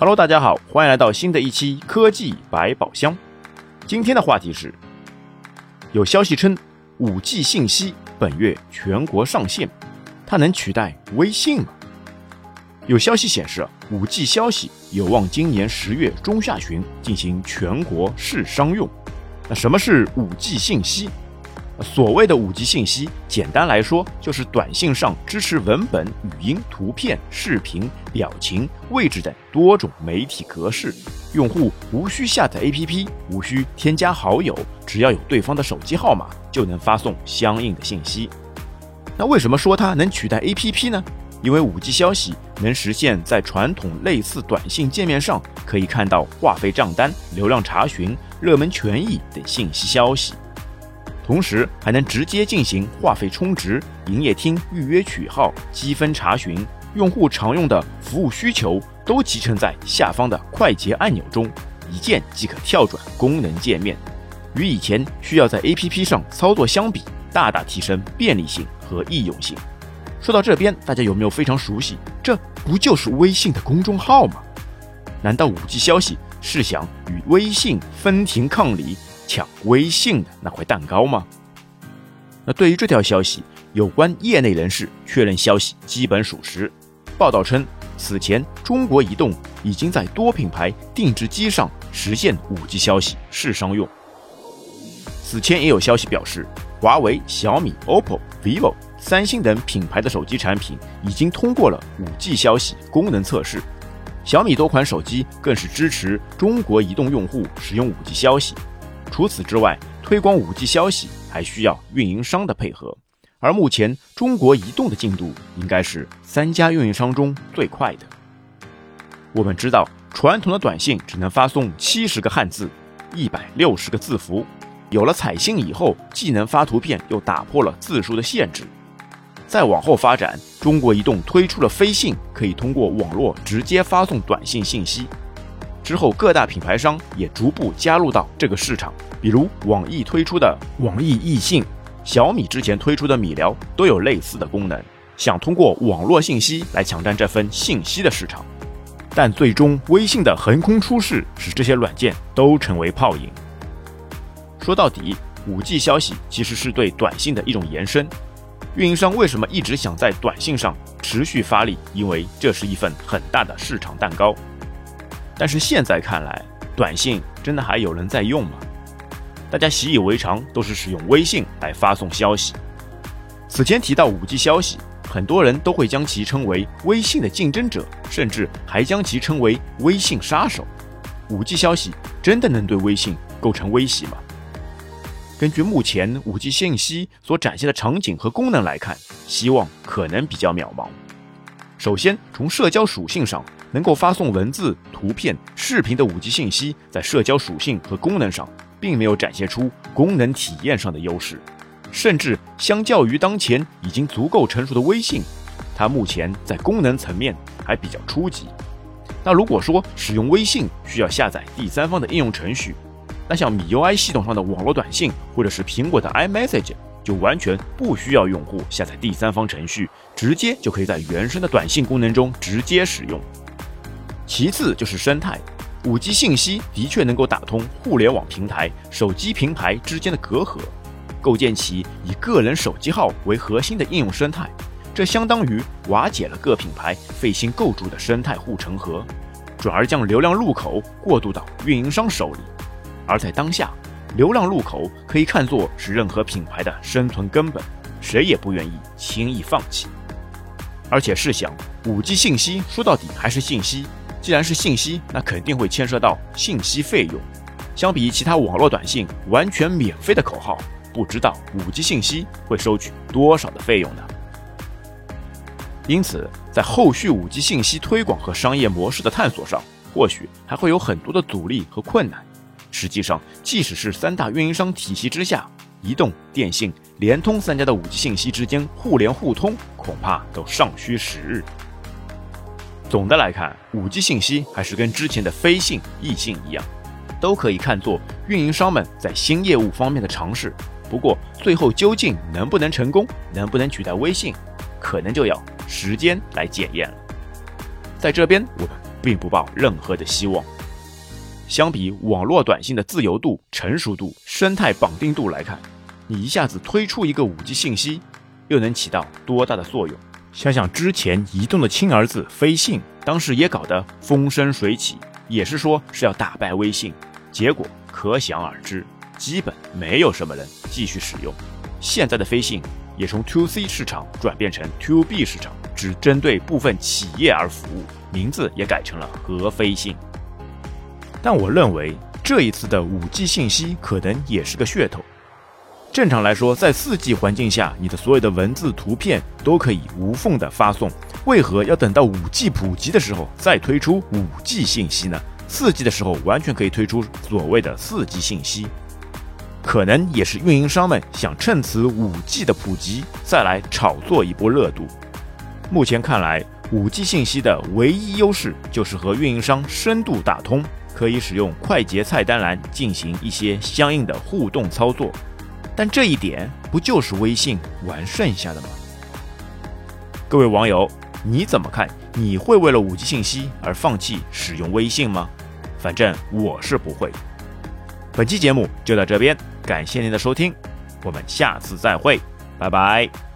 Hello，大家好，欢迎来到新的一期科技百宝箱。今天的话题是，有消息称五 G 信息本月全国上线，它能取代微信吗？有消息显示，五 G 消息有望今年十月中下旬进行全国试商用。那什么是五 G 信息？所谓的五 G 信息，简单来说就是短信上支持文本、语音、图片、视频、表情、位置等多种媒体格式，用户无需下载 APP，无需添加好友，只要有对方的手机号码，就能发送相应的信息。那为什么说它能取代 APP 呢？因为五 G 消息能实现，在传统类似短信界面上可以看到话费账单、流量查询、热门权益等信息消息。同时还能直接进行话费充值、营业厅预约取号、积分查询，用户常用的服务需求都集成在下方的快捷按钮中，一键即可跳转功能界面，与以前需要在 APP 上操作相比，大大提升便利性和易用性。说到这边，大家有没有非常熟悉？这不就是微信的公众号吗？难道五 G 消息是想与微信分庭抗礼？抢微信的那块蛋糕吗？那对于这条消息，有关业内人士确认消息基本属实。报道称，此前中国移动已经在多品牌定制机上实现 5G 消息试商用。此前也有消息表示，华为、小米、OPPO、vivo、三星等品牌的手机产品已经通过了 5G 消息功能测试。小米多款手机更是支持中国移动用户使用 5G 消息。除此之外，推广 5G 消息还需要运营商的配合，而目前中国移动的进度应该是三家运营商中最快的。我们知道，传统的短信只能发送七十个汉字，一百六十个字符，有了彩信以后，既能发图片，又打破了字数的限制。再往后发展，中国移动推出了飞信，可以通过网络直接发送短信信息。之后，各大品牌商也逐步加入到这个市场，比如网易推出的网易易信，小米之前推出的米聊都有类似的功能，想通过网络信息来抢占这份信息的市场。但最终，微信的横空出世使这些软件都成为泡影。说到底，五 G 消息其实是对短信的一种延伸。运营商为什么一直想在短信上持续发力？因为这是一份很大的市场蛋糕。但是现在看来，短信真的还有人在用吗？大家习以为常都是使用微信来发送消息。此前提到五 G 消息，很多人都会将其称为微信的竞争者，甚至还将其称为微信杀手。五 G 消息真的能对微信构成威胁吗？根据目前五 G 信息所展现的场景和功能来看，希望可能比较渺茫。首先，从社交属性上。能够发送文字、图片、视频的五 G 信息，在社交属性和功能上，并没有展现出功能体验上的优势，甚至相较于当前已经足够成熟的微信，它目前在功能层面还比较初级。那如果说使用微信需要下载第三方的应用程序，那像米 UI 系统上的网络短信，或者是苹果的 iMessage，就完全不需要用户下载第三方程序，直接就可以在原生的短信功能中直接使用。其次就是生态，五 G 信息的确能够打通互联网平台、手机平台之间的隔阂，构建起以个人手机号为核心的应用生态，这相当于瓦解了各品牌费心构筑的生态护城河，转而将流量入口过渡到运营商手里。而在当下，流量入口可以看作是任何品牌的生存根本，谁也不愿意轻易放弃。而且试想，五 G 信息说到底还是信息。既然是信息，那肯定会牵涉到信息费用。相比其他网络短信完全免费的口号，不知道五 G 信息会收取多少的费用呢？因此，在后续五 G 信息推广和商业模式的探索上，或许还会有很多的阻力和困难。实际上，即使是三大运营商体系之下，移动、电信、联通三家的五 G 信息之间互联互通，恐怕都尚需时日。总的来看，五 G 信息还是跟之前的飞信、易信一样，都可以看作运营商们在新业务方面的尝试。不过，最后究竟能不能成功，能不能取代微信，可能就要时间来检验了。在这边，我们并不抱任何的希望。相比网络短信的自由度、成熟度、生态绑定度来看，你一下子推出一个 5G 信息，又能起到多大的作用？想想之前移动的亲儿子飞信，当时也搞得风生水起，也是说是要打败微信，结果可想而知，基本没有什么人继续使用。现在的飞信也从 To C 市场转变成 To B 市场，只针对部分企业而服务，名字也改成了和飞信。但我认为这一次的 5G 信息可能也是个噱头。正常来说，在 4G 环境下，你的所有的文字、图片都可以无缝的发送，为何要等到 5G 普及的时候再推出 5G 信息呢？4G 的时候完全可以推出所谓的 4G 信息，可能也是运营商们想趁此 5G 的普及再来炒作一波热度。目前看来，5G 信息的唯一优势就是和运营商深度打通。可以使用快捷菜单栏进行一些相应的互动操作，但这一点不就是微信玩剩下的吗？各位网友，你怎么看？你会为了五 G 信息而放弃使用微信吗？反正我是不会。本期节目就到这边，感谢您的收听，我们下次再会，拜拜。